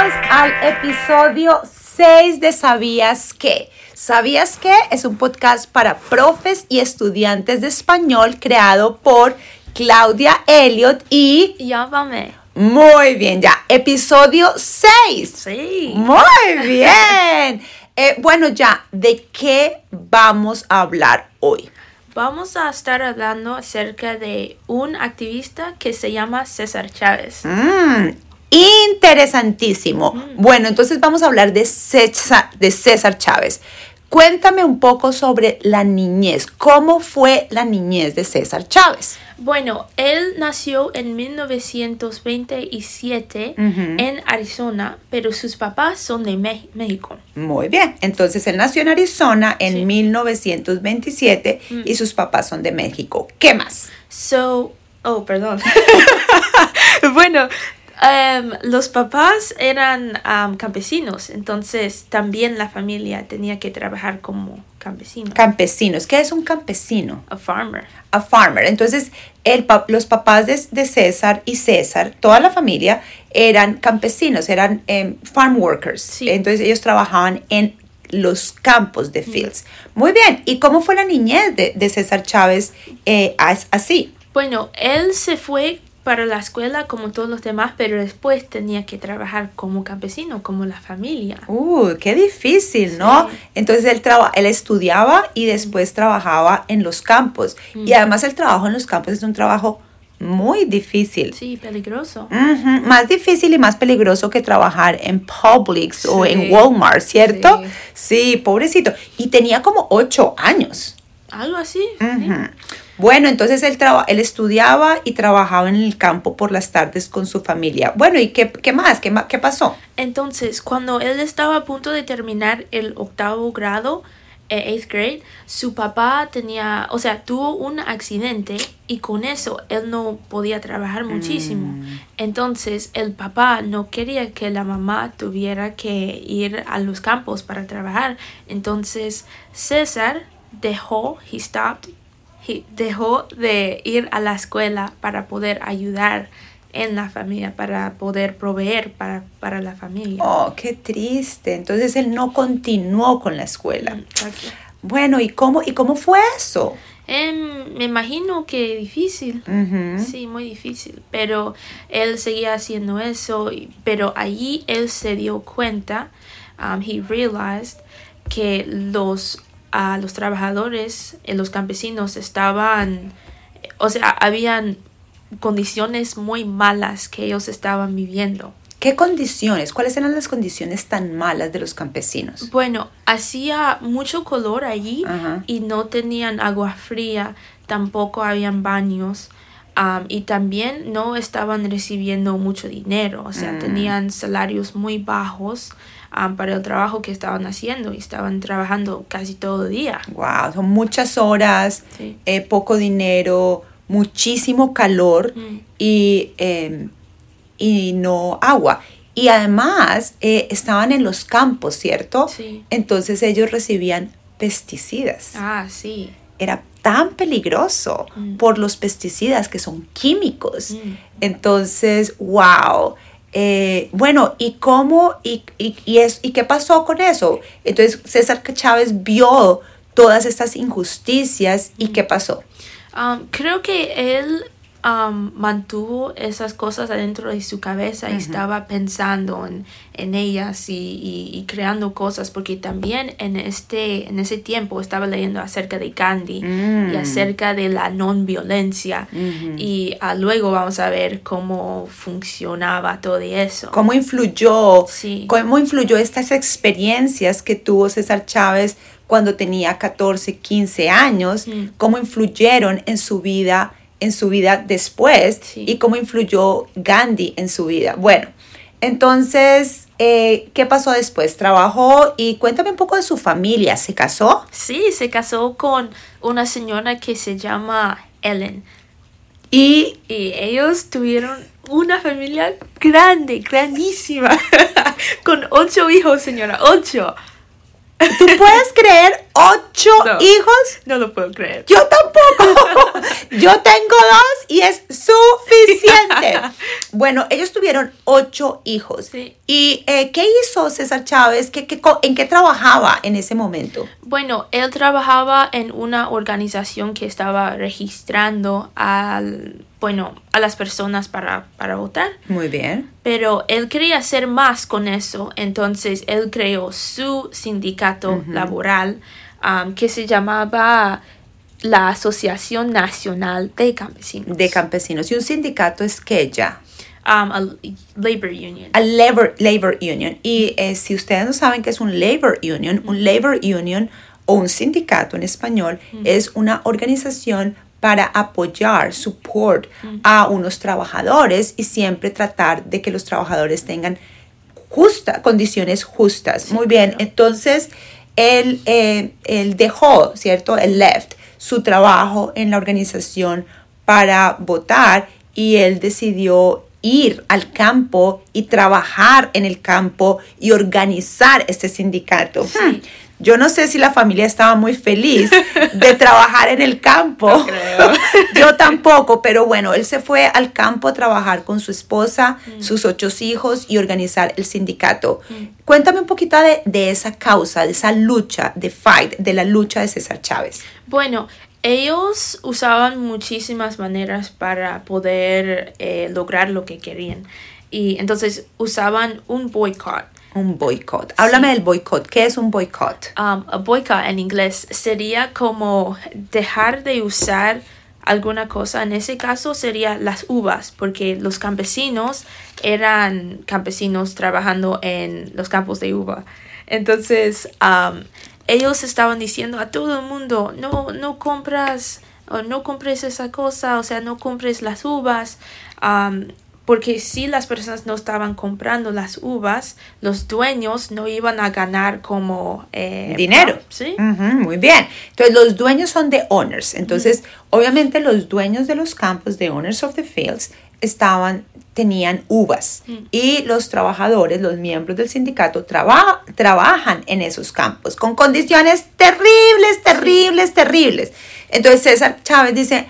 al episodio 6 de ¿Sabías qué? ¿Sabías qué? Es un podcast para profes y estudiantes de español creado por Claudia Elliot y... Llámame. Muy bien, ya. Episodio 6. Sí. Muy bien. Eh, bueno, ya, ¿de qué vamos a hablar hoy? Vamos a estar hablando acerca de un activista que se llama César Chávez. Mm, interesantísimo. Bueno, entonces vamos a hablar de César, de César Chávez. Cuéntame un poco sobre la niñez. ¿Cómo fue la niñez de César Chávez? Bueno, él nació en 1927 en Arizona, pero sus papás son de México. Muy bien. Entonces él nació en Arizona en Sí. 1927 y sus papás son de México. ¿Qué más? So, oh, perdón. bueno, em, los papás eran am, campesinos, entonces también la familia tenía que trabajar como campesino. Campesinos. ¿Qué es un campesino? a farmer. a farmer. Entonces, el pa- los papás de, de César y César, toda la familia, eran campesinos, eran em, farm workers. Sí. Entonces, ellos trabajaban en los campos de fields. Muy bien. ¿Y cómo fue la niñez de, de César Chávez eh, as- así? Bueno, él se fue para la escuela como todos los demás, pero después tenía que trabajar como campesino, como la familia. Uh, qué difícil, ¿no? Sí. Entonces él, traba- él estudiaba y después trabajaba en los campos. Mm. Y además el trabajo en los campos es un trabajo muy difícil. Sí, peligroso. Más difícil y más peligroso que trabajar en Publix o en Walmart, ¿cierto? Sí. Sí. pobrecito. Y tenía como ocho años. Algo así. Bueno, entonces él, él estudiaba y trabajaba en el campo por las tardes con su familia. Bueno, ¿y qué, qué más? ¿Qué, ¿Qué pasó? Entonces, cuando él estaba a punto de terminar el octavo grado, eh, eighth grade, su papá tenía, o sea, tuvo un accidente y con eso él no podía trabajar muchísimo. Entonces, el papá no quería que la mamá tuviera que ir a los campos para trabajar. Entonces, César dejó, he stopped, dejó de ir a la escuela para poder ayudar en la familia, para poder proveer para, para la familia. Oh, qué triste. Entonces él no continuó con la escuela. Exacto. Bueno, ¿y cómo, y cómo fue eso? Em, me imagino que difícil. Sí, muy difícil. Pero él seguía haciendo eso. Pero allí él se dio cuenta, um, he realized, que los, ah, los trabajadores, eh, los campesinos estaban, o sea, habían condiciones muy malas que ellos estaban viviendo. ¿Qué condiciones? ¿Cuáles eran las condiciones tan malas de los campesinos? Bueno, hacía mucho color allí Ajá. y no tenían agua fría, tampoco habían baños y también no estaban recibiendo mucho dinero, o sea, Mm. tenían salarios muy bajos am, para el trabajo que estaban haciendo y estaban trabajando casi todo el día. Wow, son muchas horas, Sí. eh, poco dinero, muchísimo calor Mm. y, eh, y no agua. Y además eh, estaban en los campos, ¿cierto? Sí. Entonces ellos recibían pesticidas. Ah, sí. Era tan peligroso Mm. por los pesticidas que son químicos. Mm. Entonces, wow. Eh, bueno, ¿y cómo? Y, y, y, es, ¿Y qué pasó con eso? Entonces, César Chávez vio todas estas injusticias y ¿qué pasó? Um, creo que él um, mantuvo esas cosas adentro de su cabeza y estaba pensando en, en ellas y, y- y creando cosas porque también en este en ese tiempo estaba leyendo acerca de Gandhi Mm. y acerca de la non violencia Ujú. y ah, luego vamos a ver cómo funcionaba todo eso ¿Cómo influyó? Sí. ¿Cómo influyó estas experiencias que tuvo César Chávez cuando tenía 14, 15 años? Mm. ¿Cómo influyeron en su vida, en su vida después? Sí. Y cómo influyó Gandhi en su vida. Bueno, entonces, eh, ¿qué pasó después? Trabajó y cuéntame un poco de su familia. ¿Se casó? sí se casó con una señora que se llama Ellen Y Y ellos tuvieron una familia grande, grandísima. Con ocho hijos, señora, ocho. ¿Tú puedes creer ocho No. hijos? No lo puedo creer. Yo tampoco. Yo tengo dos y es suficiente. Bueno, ellos tuvieron ocho hijos. Sí. ¿Y eh, qué hizo César Chávez? ¿Qué, qué co- ¿En qué trabajaba en ese momento? Bueno, él trabajaba en una organización que estaba registrando al, bueno, a las personas para, para votar. Muy bien. Pero él quería hacer más con eso, entonces él creó su sindicato laboral um, que se llamaba la Asociación Nacional de Campesinos. De campesinos. Y un sindicato es que ya. Um, a labor union. a labor, labor union. Y eh, si ustedes no saben qué es un labor union, un labor union o un sindicato en español es una organización para apoyar, support a unos trabajadores y siempre tratar de que los trabajadores tengan justa, condiciones justas. Muy bien, claro. entonces él, eh, él dejó, ¿cierto? Él left su trabajo en la organización para votar y él decidió ir al campo y trabajar en el campo y organizar este sindicato. Hmm. Yo no sé si la familia estaba muy feliz de trabajar en el campo. No creo. Yo tampoco, pero bueno, él se fue al campo a trabajar con su esposa, sus ocho hijos y organizar el sindicato. Cuéntame un poquito de, de esa causa, de esa lucha, de fight, de la lucha de César Chávez. Bueno, ellos usaban muchísimas maneras para poder eh, lograr lo que querían. Y entonces usaban un boicot. Un boicot. Háblame del boicot. ¿Qué es un boicot? Um, a boicot en inglés sería como dejar de usar alguna cosa. En ese caso sería las uvas, porque los campesinos eran campesinos trabajando en los campos de uva. Entonces, um, ellos estaban diciendo a todo el mundo, no, no compras, o no compres esa cosa, o sea, no compres las uvas. um, porque si las personas no estaban comprando las uvas, los dueños no iban a ganar como eh, Dinero. Sí. Muy bien. Entonces, los dueños son de owners. Entonces, obviamente, los dueños de los campos, de owners of the fields, estaban, tenían uvas. Y los trabajadores, los miembros del sindicato, traba- trabajan en esos campos con condiciones terribles, terribles, terribles. Entonces, César Chávez dice,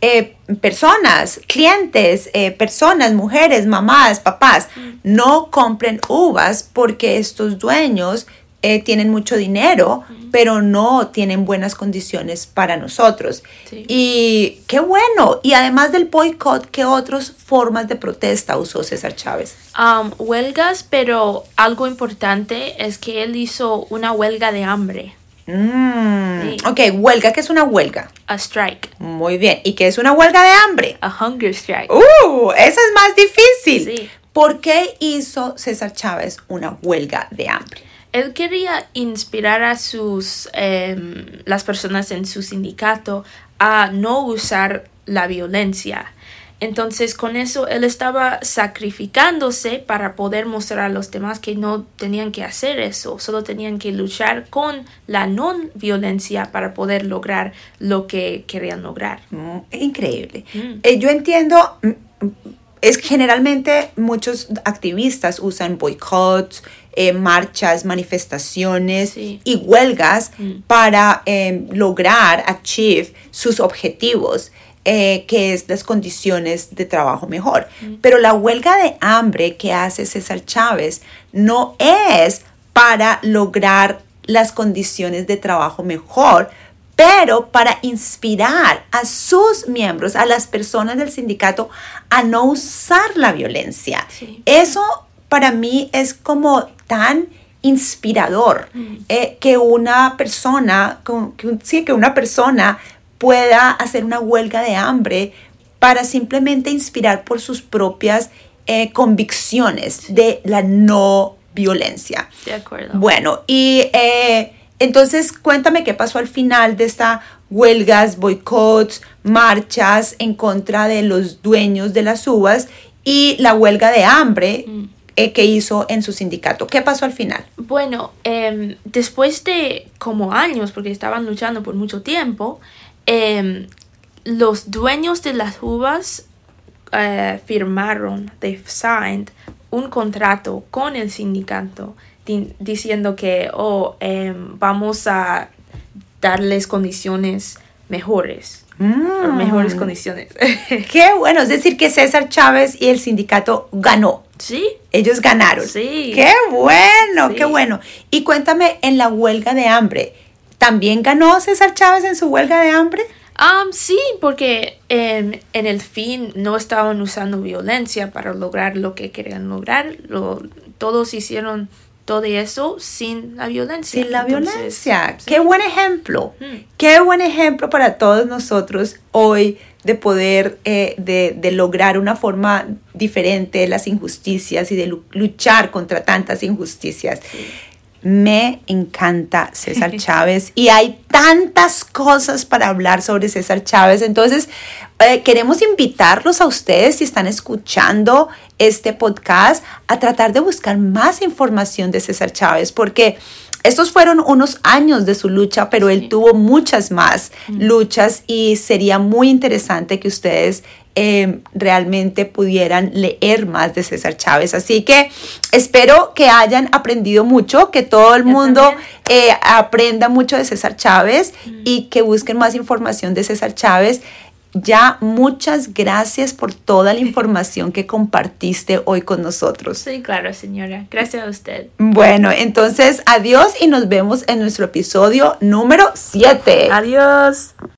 eh, personas, clientes, eh, personas, mujeres, mamás, papás, no compren uvas porque estos dueños eh, tienen mucho dinero, pero no tienen buenas condiciones para nosotros. Sí. Y qué bueno. Y además del boicot, ¿qué otras formas de protesta usó César Chávez? Um, huelgas, pero algo importante es que él hizo una huelga de hambre, Mm, Sí. Ok, huelga, ¿qué es una huelga? a strike, Muy bien. ¿Y qué es una huelga de hambre? a hunger strike. ¡Uh! Esa es más difícil. Sí. ¿Por qué hizo César Chávez una huelga de hambre? Él quería inspirar a sus em, las personas en su sindicato a no usar la violencia. Entonces con eso él estaba sacrificándose para poder mostrar a los demás que no tenían que hacer eso, solo tenían que luchar con la non violencia para poder lograr lo que querían lograr. Mm, Increíble. Mm. Eh, yo entiendo, mm, es que generalmente muchos activistas usan boicots, eh, marchas, manifestaciones Sí. y huelgas Mm. para eh, lograr, achieve sus objetivos. eh, que es las condiciones de trabajo mejor. Pero la huelga de hambre que hace César Chávez no es para lograr las condiciones de trabajo mejor, pero para inspirar a sus miembros, a las personas del sindicato, a no usar la violencia. Sí. Eso para mí es como tan inspirador eh, que una persona, que sí, que una persona pueda hacer una huelga de hambre para simplemente inspirar por sus propias eh, convicciones de la no violencia. De acuerdo. Bueno, y eh, entonces cuéntame qué pasó al final de esta huelgas, boicots, marchas en contra de los dueños de las uvas y la huelga de hambre Mm. eh, que hizo en su sindicato. ¿Qué pasó al final? Bueno, em, después de como años, porque estaban luchando por mucho tiempo, em, los dueños de las uvas eh, firmaron, they signed un contrato con el sindicato di- diciendo que, oh, em, vamos a darles condiciones mejores. o Mejores condiciones. Qué bueno, es decir, que César Chávez y el sindicato ganó. sí. Ellos ganaron. Sí. Qué bueno, Sí. qué bueno. Y cuéntame, en la huelga de hambre, ¿también ganó César Chávez en su huelga de hambre? Um, sí, porque em, en el fin no estaban usando violencia para lograr lo que querían lograr. Lo, todos hicieron todo eso sin la violencia. Sin la Entonces, violencia. sí. Qué buen ejemplo. Mm. Qué buen ejemplo para todos nosotros hoy de poder, eh, de, de lograr una forma diferente de las injusticias y de lu- luchar contra tantas injusticias. Me encanta César Chávez y hay tantas cosas para hablar sobre César Chávez. Entonces, eh, queremos invitarlos a ustedes, si están escuchando este podcast, a tratar de buscar más información de César Chávez, porque estos fueron unos años de su lucha, pero él tuvo muchas más luchas y sería muy interesante que ustedes eh, realmente pudieran leer más de César Chávez. Así que espero que hayan aprendido mucho, que todo el Yo mundo eh, aprenda mucho de César Chávez y que busquen más información de César Chávez. Ya muchas gracias por toda la información que compartiste hoy con nosotros. Sí, claro, señora. Gracias a usted. Bueno, entonces adiós y nos vemos en nuestro episodio número 7. Adiós.